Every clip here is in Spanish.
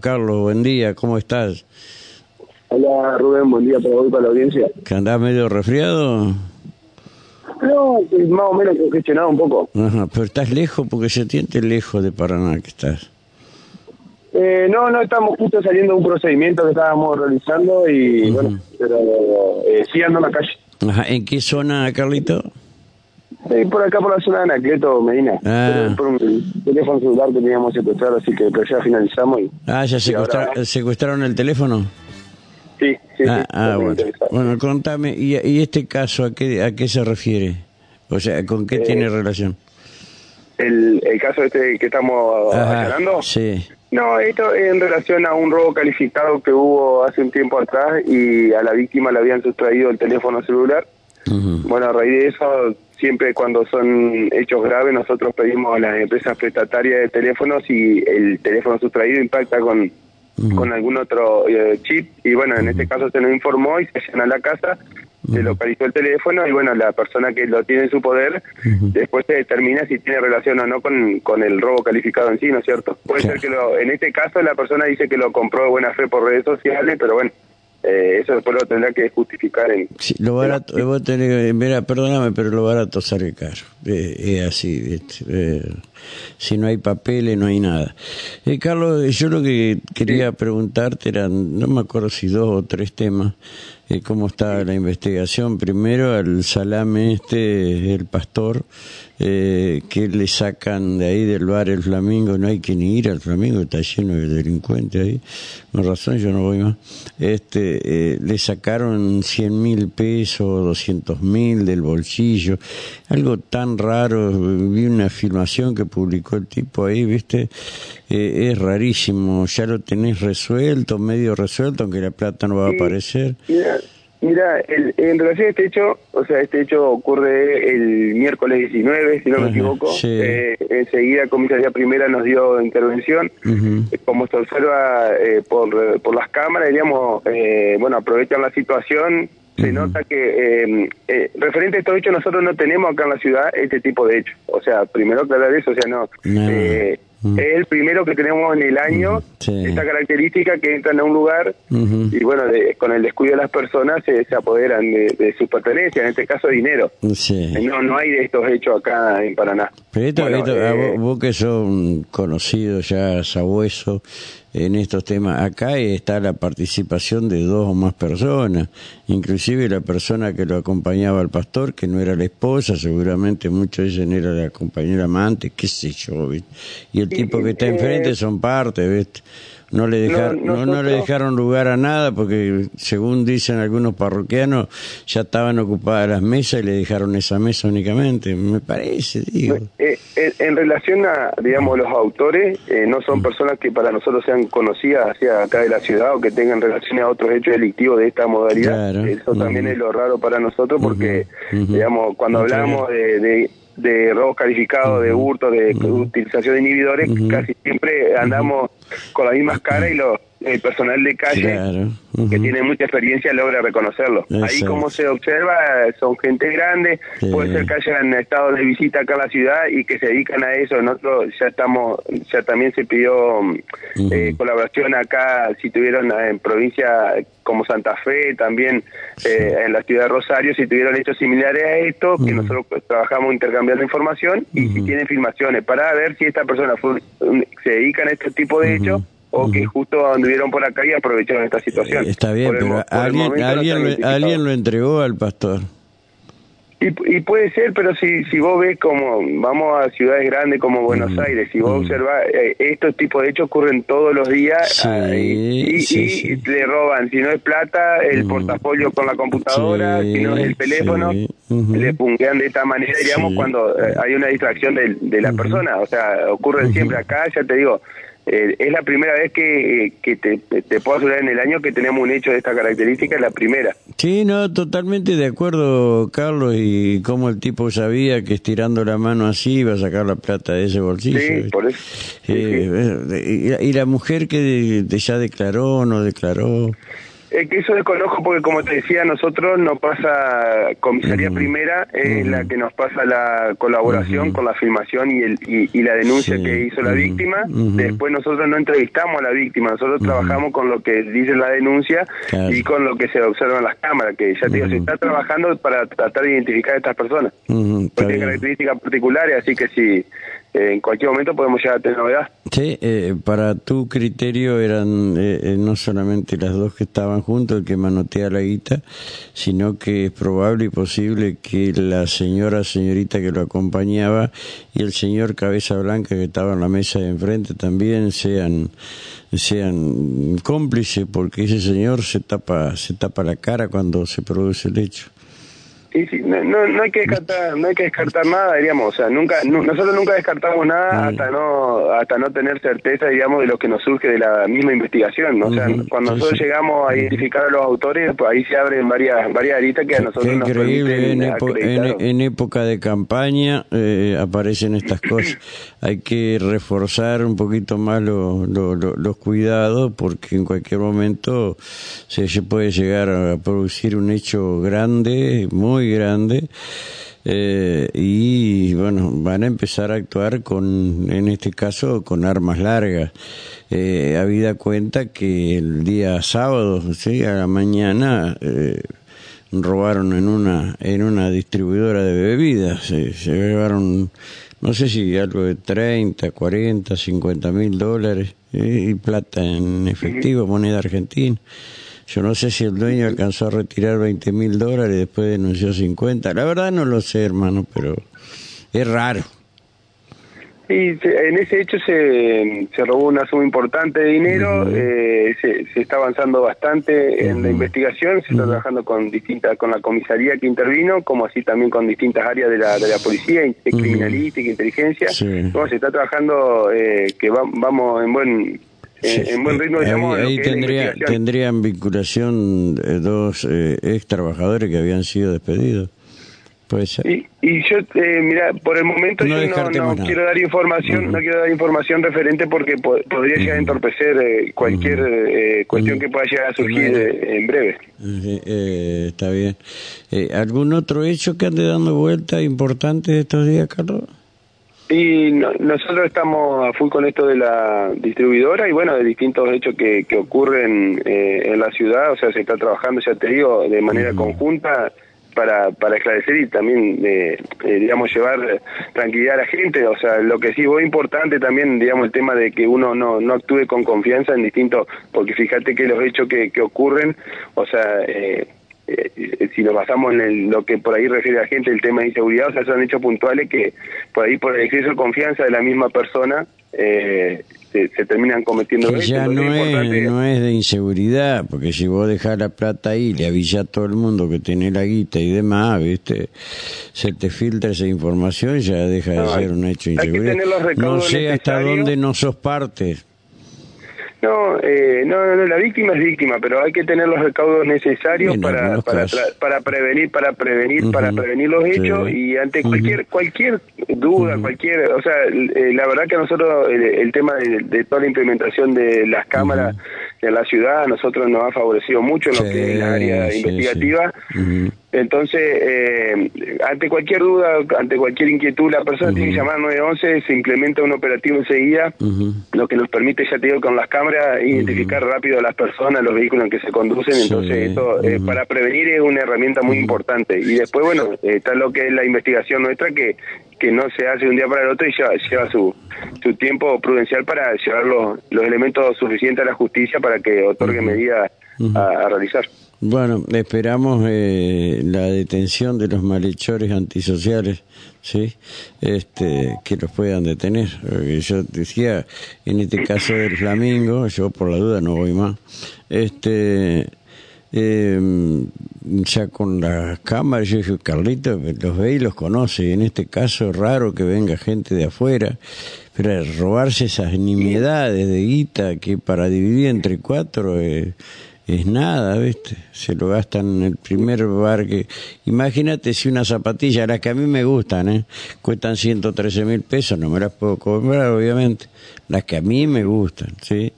Carlos, buen día, ¿cómo estás? Hola Rubén, buen día para hoy, para la audiencia. ¿Que andás medio resfriado? No, pues, más o menos congestionado un poco. Ajá, pero estás lejos porque se siente lejos de Paraná que estás. Eh, no, no, estamos justo saliendo de un procedimiento que estábamos realizando y bueno, pero eh, sí ando en la calle. Ajá, ¿en qué zona, Carlito? Por acá por la zona de Anacleto, Medina. Ah. Por, por un teléfono celular que teníamos secuestrado, así que pero ya finalizamos y... Ah, ¿ya secuestra- ahora- secuestraron el teléfono? Sí, sí, ah, sí. ah, bueno. Bueno, contame, ¿y, y este caso a qué, a qué se refiere? O sea, ¿con qué Eh, tiene relación? El, el caso este que estamos Ajá, aclarando. Sí. No, esto en relación a un robo calificado que hubo hace un tiempo atrás y a la víctima le habían sustraído el teléfono celular. Bueno, a raíz de eso, siempre cuando son hechos graves, nosotros pedimos a las empresas prestatarias de teléfonos si el teléfono sustraído impacta con, con algún otro eh, chip. Y bueno, en este caso se nos informó y se llena la casa, se localizó el teléfono y bueno, la persona que lo tiene en su poder, después se determina si tiene relación o no con, con el robo calificado en sí, ¿no es cierto? Puede Claro. ser que lo, en este caso la persona dice que lo compró de buena fe por redes sociales, pero bueno. Eh, eso después lo tendrá que justificar en, Sí, lo barato, eh, vos tenés, mira, perdóname, pero lo barato sale caro. Eh, es así, ¿viste? Eh, si no hay papeles, no hay nada. Eh, Carlos, yo lo que quería preguntarte eran, no me acuerdo si dos o tres temas, eh, cómo está la investigación. Primero, al salame este, el pastor, eh, que le sacan de ahí del bar el Flamingo, no hay que ni ir al Flamingo, está lleno de delincuentes ahí, con razón yo no voy más. Este, eh, le sacaron 100 mil pesos, 200 mil del bolsillo, algo tan raro, vi una filmación que publicó el tipo ahí, viste, Eh, es rarísimo, ya lo tenés resuelto, medio resuelto, aunque la plata no va a aparecer. Mira, mira el- en relación a este hecho, o sea, este hecho ocurre el miércoles 19, si no me equivoco. sí. Eh, enseguida Comisaría Primera nos dio intervención. Eh, Como se observa eh, por, por las cámaras, diríamos, eh, bueno, aprovechan la situación. Se nota que, eh, eh, referente a estos hechos, nosotros no tenemos acá en la ciudad este tipo de hechos. O sea, primero aclarar eso, o sea, no. No. Eh, Mm. Es el primero que tenemos en el año, Sí. esta característica que entran a un lugar y bueno, de- con el descuido de las personas se, se apoderan de, de sus pertenencias, en este caso dinero. Sí. No, no hay de estos hechos acá en Paraná. Pero esto, Bueno, esto, a eh, vos, vos que sos conocido ya sabueso en estos temas, acá está la participación de dos o más personas, inclusive la persona que lo acompañaba al pastor, que no era la esposa, seguramente muchos dicen era la compañera amante, qué sé yo, ¿viste? y el tipo que está eh, enfrente son parte, ¿viste? No le, dejaron, no, no le dejaron lugar a nada porque, según dicen algunos parroquianos, ya estaban ocupadas las mesas y le dejaron esa mesa únicamente. Me parece, digo. Eh, eh, en relación a, digamos, los autores, eh, no son personas que para nosotros sean conocidas hacia acá de la ciudad o que tengan relaciones a otros hechos delictivos de esta modalidad. Claro. Eso también es lo raro para nosotros porque, digamos, cuando hablamos de, de, de robos calificados, de hurto, de utilización de inhibidores, casi siempre andamos con las mismas caras y los, el personal de calle Claro. Que tiene mucha experiencia logra reconocerlo. Ahí como se observa son gente grande, Sí. puede ser que hayan estado de visita acá a la ciudad y que se dedican a eso. Nosotros ya estamos, ya también se pidió mm, eh, colaboración acá, si tuvieron eh, en provincia como Santa Fe, también eh, en la ciudad de Rosario, si tuvieron hechos similares a esto, que nosotros pues, trabajamos intercambiando información y si tienen filmaciones para ver si esta persona fue, se dedican a este tipo de hechos o que justo anduvieron por acá y aprovecharon esta situación. Está bien, el pero alguien, alguien, lo, alguien lo entregó al pastor. Y, y puede ser, pero si, si vos ves como, vamos a ciudades grandes como Buenos Aires, si vos observás, eh, estos tipos de hechos ocurren todos los días Sí, ah, y, y- sí, y sí. le roban, si no es plata, el portafolio con la computadora, si no es el teléfono, le punguean de esta manera, digamos, cuando eh, hay una distracción de, de la persona, o sea, ocurre siempre acá, ya te digo, eh, es la primera vez que, que te, te puedo asegurar en el año que tenemos un hecho de esta característica, es la primera. Sí, no, totalmente de acuerdo, Carlos, y cómo el tipo sabía que estirando la mano así iba a sacar la plata de ese bolsillo. Sí, por eso. Sí, Eh, eh, y, y la mujer que ya declaró, no declaró. Es que eso desconozco porque, como te decía, nosotros nos pasa, comisaría primera es la que nos pasa la colaboración con la filmación y, el, y, la denuncia que hizo la víctima. Después nosotros no entrevistamos a la víctima, nosotros trabajamos con lo que dice la denuncia y con lo que se observa en las cámaras, que ya te digo, se está trabajando para tratar de identificar a estas personas. Tiene características particulares, así que si en cualquier momento podemos llegar a tener novedad. Sí, eh, para tu criterio eran eh, eh, no solamente las dos que estaban juntos el que manotea la guita, sino que es probable y posible que la señora, señorita que lo acompañaba y el señor Cabeza Blanca que estaba en la mesa de enfrente también sean sean cómplices porque ese señor se tapa se tapa la cara cuando se produce el hecho. Sí, sí, no, no, hay que descartar, no hay que descartar nada, diríamos, o sea, nunca, nosotros nunca descartamos nada hasta no, hasta no tener certeza, digamos, de lo que nos surge de la misma investigación, o sea, cuando nosotros llegamos a identificar a los autores, pues ahí se abren varias, varias aristas que a nosotros nos increíble, en, en, época de campaña eh, aparecen estas cosas, hay que reforzar un poquito más los cuidados, porque en cualquier momento se puede llegar a producir un hecho grande, muy grande. Eh, y bueno, van a empezar a actuar con, en este caso, con armas largas. Eh, habida cuenta que el día sábado, ¿sí? a la mañana, eh, robaron en una, en una distribuidora de bebidas, se llevaron, no sé si algo de 30, 40, 50 mil dólares y plata en efectivo, moneda argentina. Yo no sé si el dueño alcanzó a retirar 20 mil dólares y después denunció 50. La verdad no lo sé, hermano, pero es raro. Y en ese hecho se, se robó una suma importante de dinero, eh, se, se, está avanzando bastante en la investigación, se está trabajando con distintas, con la comisaría que intervino, como así también con distintas áreas de la, de la policía, criminalística, inteligencia. Bueno, se está trabajando eh, que vamos en buen en buen ritmo ahí, tendría, tendrían vinculación eh, dos eh, ex trabajadores que habían sido despedidos. Puede ser. Y, y yo, eh, mira, por el momento yo no, quiero dar información, no quiero dar información referente porque podría llegar a entorpecer cualquier cuestión que pueda llegar a surgir en breve. está bien. ¿Algún otro hecho que ande dando vuelta importante estos días, Carlos? Y nosotros estamos a full con esto de la distribuidora y bueno, de distintos hechos que, que ocurren eh, en la ciudad, o sea, se está trabajando, ya te digo, de manera conjunta para, para esclarecer y también, eh, eh, digamos, llevar tranquilidad a la gente. O sea, lo que sí fue importante también, digamos, el tema de que uno no, no actúe con confianza en distintos, porque fíjate que los hechos que, que ocurren, o sea, eh, eh, si nos basamos en lo que por ahí refiere a la gente, el tema de inseguridad, o sea, son hechos puntuales que por ahí por el exceso de confianza de la misma persona eh, se, terminan cometiendo que ya no es, no es de inseguridad, porque si vos dejás la plata ahí, le avisás a todo el mundo que tiene la guita y demás, ¿viste? se te filtra esa información, ya deja de ser un hecho de inseguridad. No sé hasta dónde no sos parte. No, eh, no, no, la víctima es víctima, pero hay que tener los recaudos necesarios para, para, para, prevenir, para prevenir, para prevenir los hechos y ante cualquier cualquier duda, cualquier, o sea, eh, la verdad que nosotros el, tema de, toda la implementación de las cámaras en la ciudad a nosotros nos ha favorecido mucho en lo que es la área investigativa. Entonces, eh, ante cualquier duda, ante cualquier inquietud, la persona tiene que llamar al 911, se implementa un operativo enseguida, lo que nos permite, ya te digo, con las cámaras, identificar rápido a las personas, los vehículos en que se conducen. Entonces, esto eh, para prevenir es una herramienta muy importante. Y después, bueno, está lo que es la investigación nuestra, que, que no se hace de un día para el otro y lleva, lleva su, su tiempo prudencial para llevar los, los elementos suficientes a la justicia para que otorgue medidas a realizar. Bueno, esperamos eh, la detención de los malhechores antisociales, ¿sí? Este, que los puedan detener. yo decía, en este caso del Flamingo, yo por la duda no voy más, este, eh, ya con las cámaras, yo dije, Carlito, los ve y los conoce, en este caso es raro que venga gente de afuera, pero robarse esas nimiedades de guita que para dividir entre cuatro... Eh, es nada, ¿viste? Se lo gastan en el primer bar que... Imagínate si una zapatilla, las que a mí me gustan, ¿eh? Cuestan 113 mil pesos, no me las puedo comprar, obviamente. Las que a mí me gustan, ¿sí?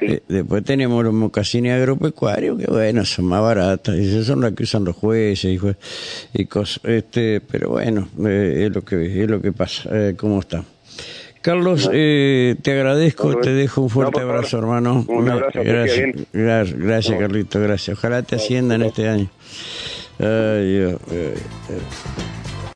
Eh, después tenemos los mocasines agropecuarios, que bueno, son más baratas, y esas son las que usan los jueces y, cosas. Este, pero bueno, eh, es lo que es lo que pasa, eh, cómo está. Carlos, eh, te agradezco, te dejo un fuerte abrazo, hermano. Un abrazo, gracias, gracias, gracias Carlito, gracias. Ojalá te asciendan este año. Ay, Dios.